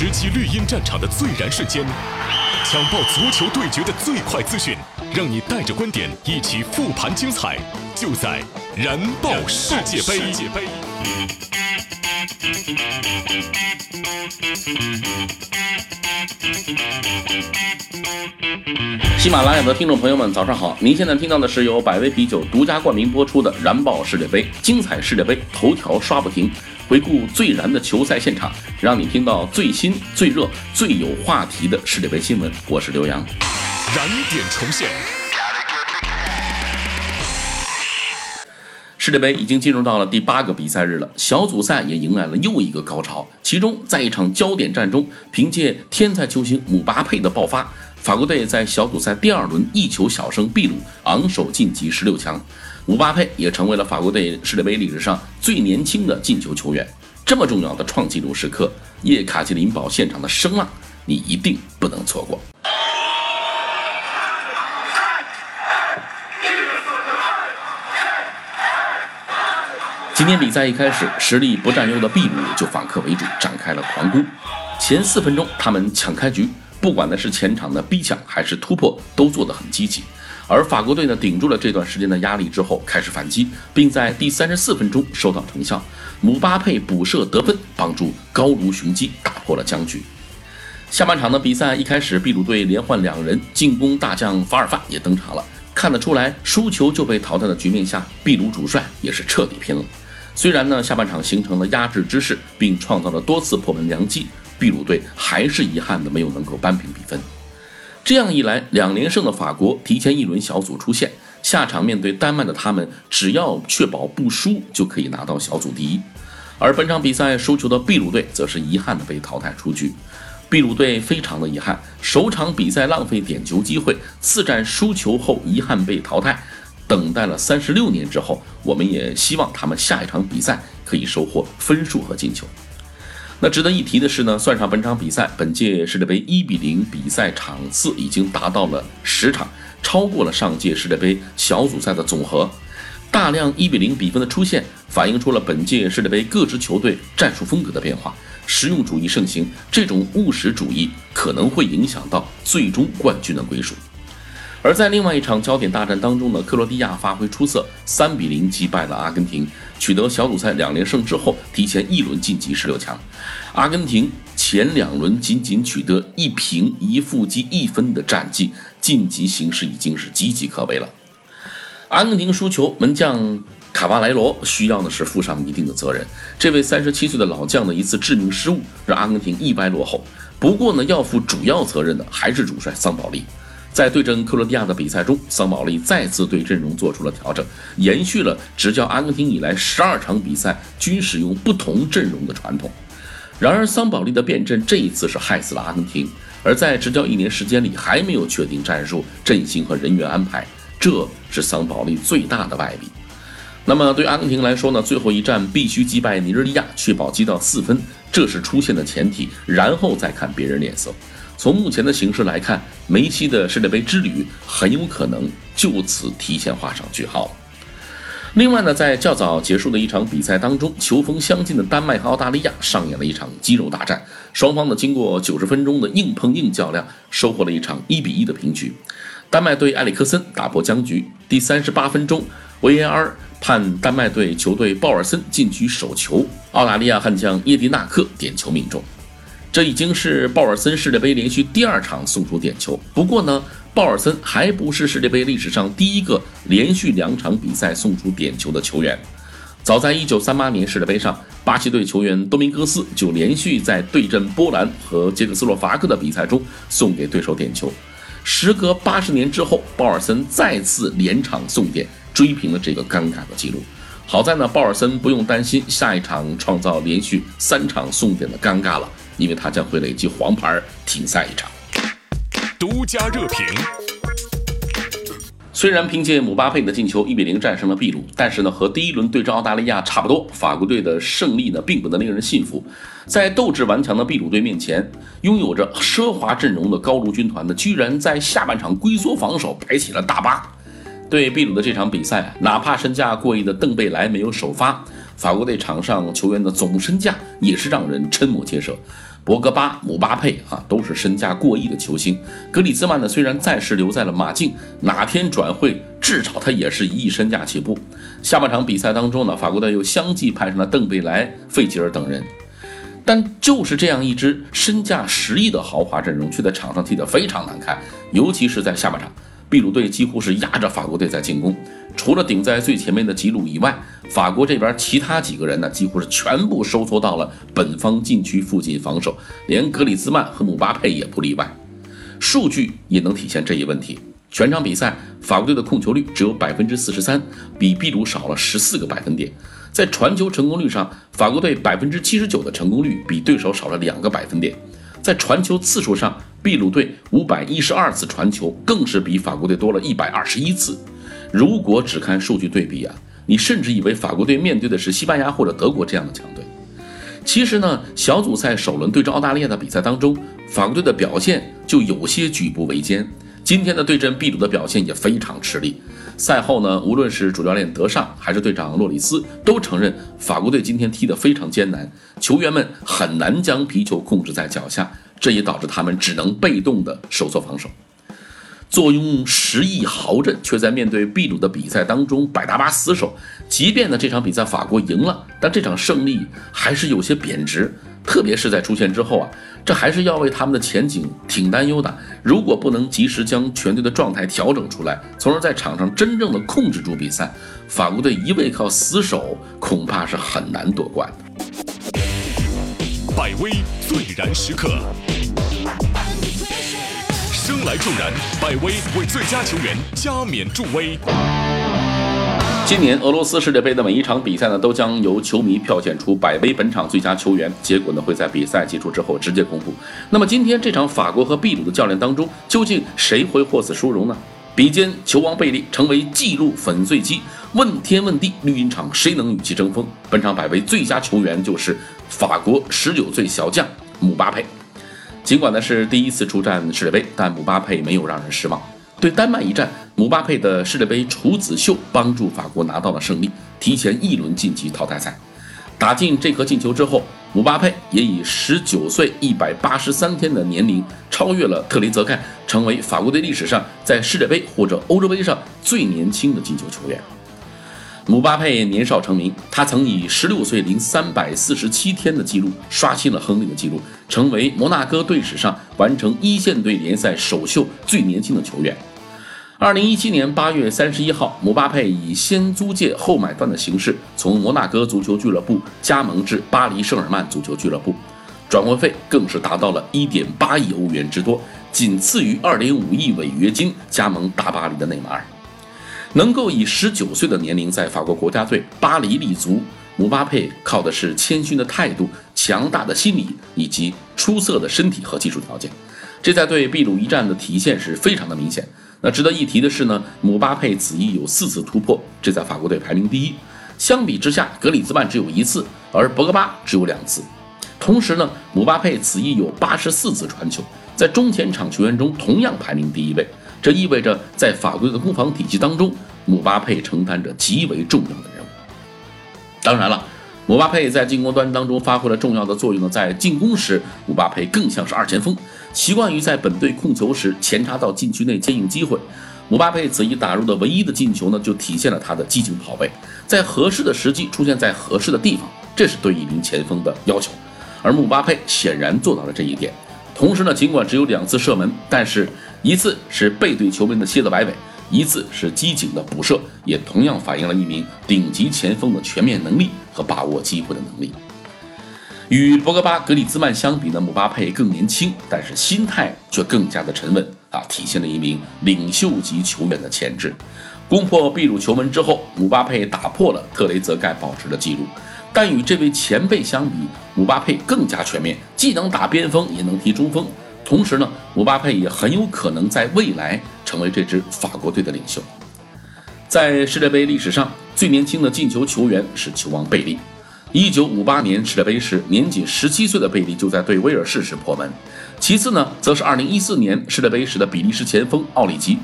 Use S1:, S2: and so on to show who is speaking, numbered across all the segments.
S1: 直击绿茵战场的最燃瞬间，抢爆足球对决的最快资讯，让你带着观点一起复盘精彩，就在燃爆世界杯。
S2: 喜马拉雅的听众朋友们，早上好！您现在听到的是由百威啤酒独家冠名播出的《燃爆世界杯》，精彩世界杯，头条刷不停，回顾最燃的球赛现场，让你听到最新、最热、最有话题的世界杯新闻。我是刘洋，
S1: 燃点重现。
S2: 世界杯已经进入到了第八个比赛日了，小组赛也迎来了又一个高潮。其中，在一场焦点战中，凭借天才球星姆巴佩的爆发。法国队在小组赛第二轮一球小胜秘鲁，昂首晋级十六强。姆巴佩也成为了法国队世界杯历史上最年轻的进球球员。这么重要的创纪录时刻，叶卡捷琳堡现场的声浪，你一定不能错过。今天比赛一开始，实力不占优的秘鲁就反客为主，展开了狂攻。前四分钟，他们抢开局。不管呢是前场的逼抢还是突破，都做得很积极。而法国队呢，顶住了这段时间的压力之后，开始反击，并在第三十四分钟收到成效。姆巴佩补射得分，帮助高卢雄鸡打破了僵局。下半场的比赛一开始，秘鲁队连换两人，进攻大将法尔范也登场了。看得出来，输球就被淘汰的局面下，秘鲁主帅也是彻底拼了。虽然呢，下半场形成了压制之势，并创造了多次破门良机。秘鲁队还是遗憾的没有能够扳平比分，这样一来，两连胜的法国提前一轮小组出线，下场面对丹麦的他们，只要确保不输就可以拿到小组第一。而本场比赛输球的秘鲁队则是遗憾的被淘汰出局。秘鲁队非常的遗憾，首场比赛浪费点球机会，四战输球后遗憾被淘汰。等待了三十六年之后，我们也希望他们下一场比赛可以收获分数和进球。那值得一提的是呢，算上本场比赛，本届世界杯一比零比赛场次已经达到了十场，超过了上届世界杯小组赛的总和。大量一比零比分的出现，反映出了本届世界杯各支球队战术风格的变化，实用主义盛行，这种务实主义可能会影响到最终冠军的归属。而在另外一场焦点大战当中呢，克罗地亚发挥出色，三比零击败了阿根廷，取得小组赛两连胜之后，提前一轮晋级十六强。阿根廷前两轮仅仅取得一平一负积一分的战绩，晋级形势已经是岌岌可危了。阿根廷输球，门将卡瓦莱罗需要的是负上一定的责任。这位三十七岁的老将的一次致命失误，让阿根廷一败落后。不过呢，要负主要责任的还是主帅桑保利。在对阵克罗地亚的比赛中，桑保利再次对阵容做出了调整，延续了执教阿根廷以来十二场比赛均使用不同阵容的传统。然而，桑保利的变阵这一次是害死了阿根廷，而在执教一年时间里还没有确定战术、阵型和人员安排，这是桑保利最大的败笔。那么，对阿根廷来说呢？最后一战必须击败尼日利亚，确保积到四分，这是出线的前提，然后再看别人脸色。从目前的形势来看，梅西的世界杯之旅很有可能就此提前画上句号。另外呢，在较早结束的一场比赛当中，球风相近的丹麦和澳大利亚上演了一场肌肉大战。双方呢，经过九十分钟的硬碰硬较量，收获了一场一比一的平局。丹麦队埃里克森打破僵局，第三十八分钟，VAR 判丹麦队球队鲍尔森禁区手球，澳大利亚悍将耶迪纳克点球命中。这已经是鲍尔森世界杯连续第二场送出点球。不过呢，鲍尔森还不是世界杯历史上第一个连续两场比赛送出点球的球员。早在1938年世界杯上，巴西队球员多明戈斯就连续在对阵波兰和捷克斯洛伐克的比赛中送给对手点球。时隔八十年之后，鲍尔森再次连场送点，追平了这个尴尬的记录。好在呢，鲍尔森不用担心下一场创造连续三场送点的尴尬了。因为他将会累积黄牌停赛一场。
S1: 独家热评：
S2: 虽然凭借姆巴佩的进球一比零战胜了秘鲁，但是呢，和第一轮对阵澳大利亚差不多，法国队的胜利呢并不能令人信服。在斗志顽强的秘鲁队面前，拥有着奢华阵容的高卢军团呢，居然在下半场龟缩防守，排起了大巴。对秘鲁的这场比赛，哪怕身价过亿的邓贝莱没有首发。法国队场上球员的总身价也是让人瞠目结舌。博格巴、姆巴佩啊，都是身价过亿的球星。格里兹曼呢，虽然暂时留在了马竞，哪天转会，至少他也是一亿身价起步。下半场比赛当中呢，法国队又相继派上了邓贝莱、费吉尔等人。但就是这样一支身价十亿的豪华阵容，却在场上踢得非常难看，尤其是在下半场，秘鲁队几乎是压着法国队在进攻。除了顶在最前面的吉鲁以外，法国这边其他几个人呢，几乎是全部收缩到了本方禁区附近防守，连格里兹曼和姆巴佩也不例外。数据也能体现这一问题。全场比赛，法国队的控球率只有百分之四十三，比秘鲁少了十四个百分点。在传球成功率上，法国队百分之七十九的成功率比对手少了两个百分点。在传球次数上，秘鲁队五百一十二次传球，更是比法国队多了一百二十一次。如果只看数据对比啊，你甚至以为法国队面对的是西班牙或者德国这样的强队。其实呢，小组赛首轮对阵澳大利亚的比赛当中，法国队的表现就有些举步维艰。今天的对阵秘鲁的表现也非常吃力。赛后呢，无论是主教练德尚还是队长洛里斯，都承认法国队今天踢得非常艰难，球员们很难将皮球控制在脚下，这也导致他们只能被动的收缩防守。坐拥十亿豪阵，却在面对秘鲁的比赛当中百搭巴死守。即便呢这场比赛法国赢了，但这场胜利还是有些贬值。特别是在出线之后啊，这还是要为他们的前景挺担忧的。如果不能及时将全队的状态调整出来，从而在场上真正的控制住比赛，法国队一味靠死守，恐怕是很难夺冠的。
S1: 百威最燃时刻。生来助燃，百威为最佳球员加冕助威。
S2: 今年俄罗斯世界杯的每一场比赛呢，都将由球迷票选出百威本场最佳球员，结果呢会在比赛结束之后直接公布。那么今天这场法国和秘鲁的较量当中，究竟谁会获此殊荣呢？比肩球王贝利成为纪录粉碎机，问天问地绿茵场谁能与其争锋？本场百威最佳球员就是法国十九岁小将姆巴佩。尽管呢是第一次出战世界杯，但姆巴佩没有让人失望。对丹麦一战，姆巴佩的世界杯处子秀帮助法国拿到了胜利，提前一轮晋级淘汰赛。打进这颗进球之后，姆巴佩也以十九岁一百八十三天的年龄超越了特雷泽盖，成为法国队历史上在世界杯或者欧洲杯上最年轻的进球球员。姆巴佩年少成名，他曾以十六岁零三百四十七天的记录刷新了亨利的记录，成为摩纳哥队史上完成一线队联赛首秀最年轻的球员。二零一七年八月三十一号，姆巴佩以先租借后买断的形式从摩纳哥足球俱乐部加盟至巴黎圣日耳曼足球俱乐部，转会费更是达到了一点八亿欧元之多，仅次于二点五亿违约金加盟大巴黎的内马尔。能够以十九岁的年龄在法国国家队巴黎立足，姆巴佩靠的是谦逊的态度、强大的心理以及出色的身体和技术条件。这在对秘鲁一战的体现是非常的明显。那值得一提的是呢，姆巴佩此役有四次突破，这在法国队排名第一。相比之下，格里兹曼只有一次，而博格巴只有两次。同时呢，姆巴佩此役有八十四次传球，在中前场球员中同样排名第一位。这意味着，在法国的攻防体系当中，姆巴佩承担着极为重要的任务。当然了，姆巴佩在进攻端当中发挥了重要的作用呢。在进攻时，姆巴佩更像是二前锋，习惯于在本队控球时前插到禁区内接应机会。姆巴佩此役打入的唯一的进球呢，就体现了他的激情跑位，在合适的时机出现在合适的地方，这是对一名前锋的要求。而姆巴佩显然做到了这一点。同时呢，尽管只有两次射门，但是。一次是背对球门的蝎子摆尾，一次是机警的补射，也同样反映了一名顶级前锋的全面能力和把握机会的能力。与博格巴、格里兹曼相比呢，姆巴佩更年轻，但是心态却更加的沉稳啊，体现了一名领袖级球员的潜质。攻破秘鲁球门之后，姆巴佩打破了特雷泽盖保持的记录，但与这位前辈相比，姆巴佩更加全面，既能打边锋，也能踢中锋。同时呢，姆巴佩也很有可能在未来成为这支法国队的领袖。在世界杯历史上最年轻的进球球员是球王贝利。一九五八年世界杯时，年仅十七岁的贝利就在对威尔士时破门。其次呢，则是二零一四年世界杯时的比利时前锋奥里吉。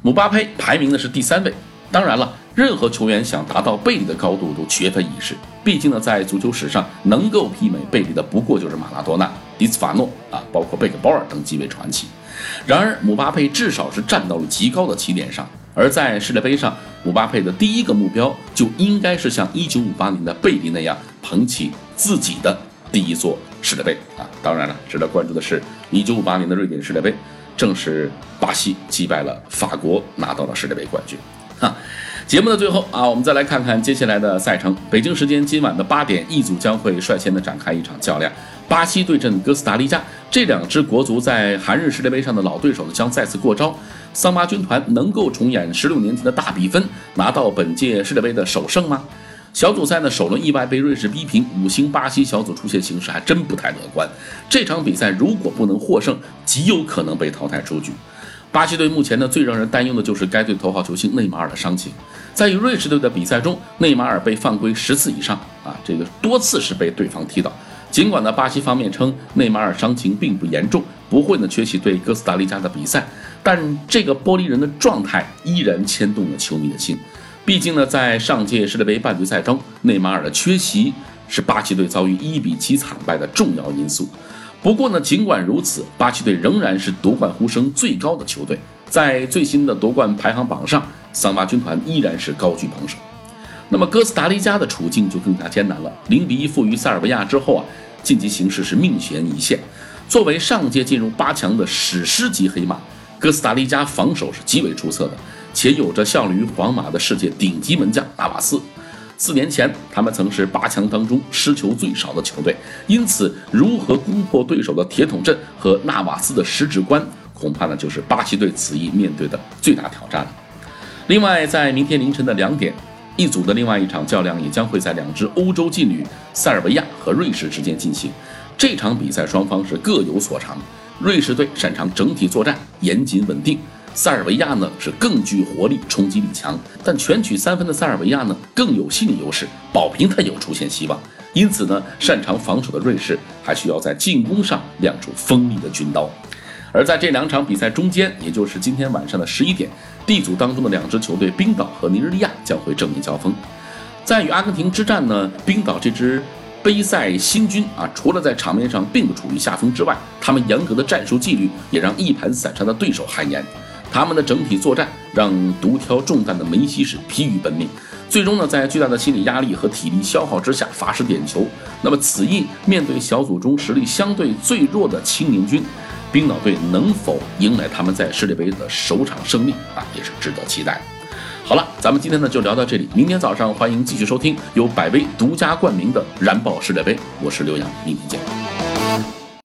S2: 姆巴佩排名呢是第三位。当然了，任何球员想达到贝利的高度都缺乏意识。毕竟呢，在足球史上能够媲美贝利的不过就是马拉多纳、迪斯法诺啊，包括贝克鲍尔等几位传奇。然而，姆巴佩至少是站到了极高的起点上。而在世界杯上，姆巴佩的第一个目标就应该是像1958年的贝利那样捧起自己的第一座世界杯啊！当然了，值得关注的是，1958年的瑞典世界杯，正是巴西击败了法国，拿到了世界杯冠军。哈，节目的最后啊，我们再来看看接下来的赛程。北京时间今晚的八点，一组将会率先的展开一场较量。巴西对阵哥斯达黎加，这两支国足在韩日世界杯上的老对手呢，将再次过招。桑巴军团能够重演十六年前的大比分，拿到本届世界杯的首胜吗？小组赛呢，首轮意外被瑞士逼平，五星巴西小组出现形势还真不太乐观。这场比赛如果不能获胜，极有可能被淘汰出局。巴西队目前呢，最让人担忧的就是该队头号球星内马尔的伤情。在与瑞士队的比赛中，内马尔被犯规十次以上啊，这个多次是被对方踢倒。尽管呢，巴西方面称内马尔伤情并不严重，不会呢缺席对哥斯达黎加的比赛，但这个玻璃人的状态依然牵动了球迷的心。毕竟呢，在上届世界杯半决赛中，内马尔的缺席是巴西队遭遇一比七惨败的重要因素。不过呢，尽管如此，巴西队仍然是夺冠呼声最高的球队，在最新的夺冠排行榜上，桑巴军团依然是高居榜首。那么哥斯达黎加的处境就更加艰难了，零比一负于塞尔维亚之后啊。晋级形势是命悬一线。作为上届进入八强的史诗级黑马，哥斯达黎加防守是极为出色的，且有着效力于皇马的世界顶级门将纳瓦斯。四年前，他们曾是八强当中失球最少的球队，因此如何攻破对手的铁桶阵和纳瓦斯的十指关，恐怕呢就是巴西队此役面对的最大挑战了。另外，在明天凌晨的两点。一组的另外一场较量也将会在两支欧洲劲旅塞尔维亚和瑞士之间进行。这场比赛双方是各有所长，瑞士队擅长整体作战，严谨稳定；塞尔维亚呢是更具活力，冲击力强。但全取三分的塞尔维亚呢更有心理优势，保平他有出现希望。因此呢，擅长防守的瑞士还需要在进攻上亮出锋利的军刀。而在这两场比赛中间，也就是今天晚上的十一点，D 组当中的两支球队冰岛和尼日利亚将会正面交锋。在与阿根廷之战呢，冰岛这支杯赛新军啊，除了在场面上并不处于下风之外，他们严格的战术纪律也让一盘散沙的对手汗颜。他们的整体作战让独挑重担的梅西是疲于奔命，最终呢，在巨大的心理压力和体力消耗之下罚失点球。那么此役面对小组中实力相对最弱的青年军。冰岛队能否迎来他们在世界杯的首场胜利啊，也是值得期待。好了，咱们今天呢就聊到这里，明天早上欢迎继续收听由百威独家冠名的燃爆世界杯，我是刘洋，明天见。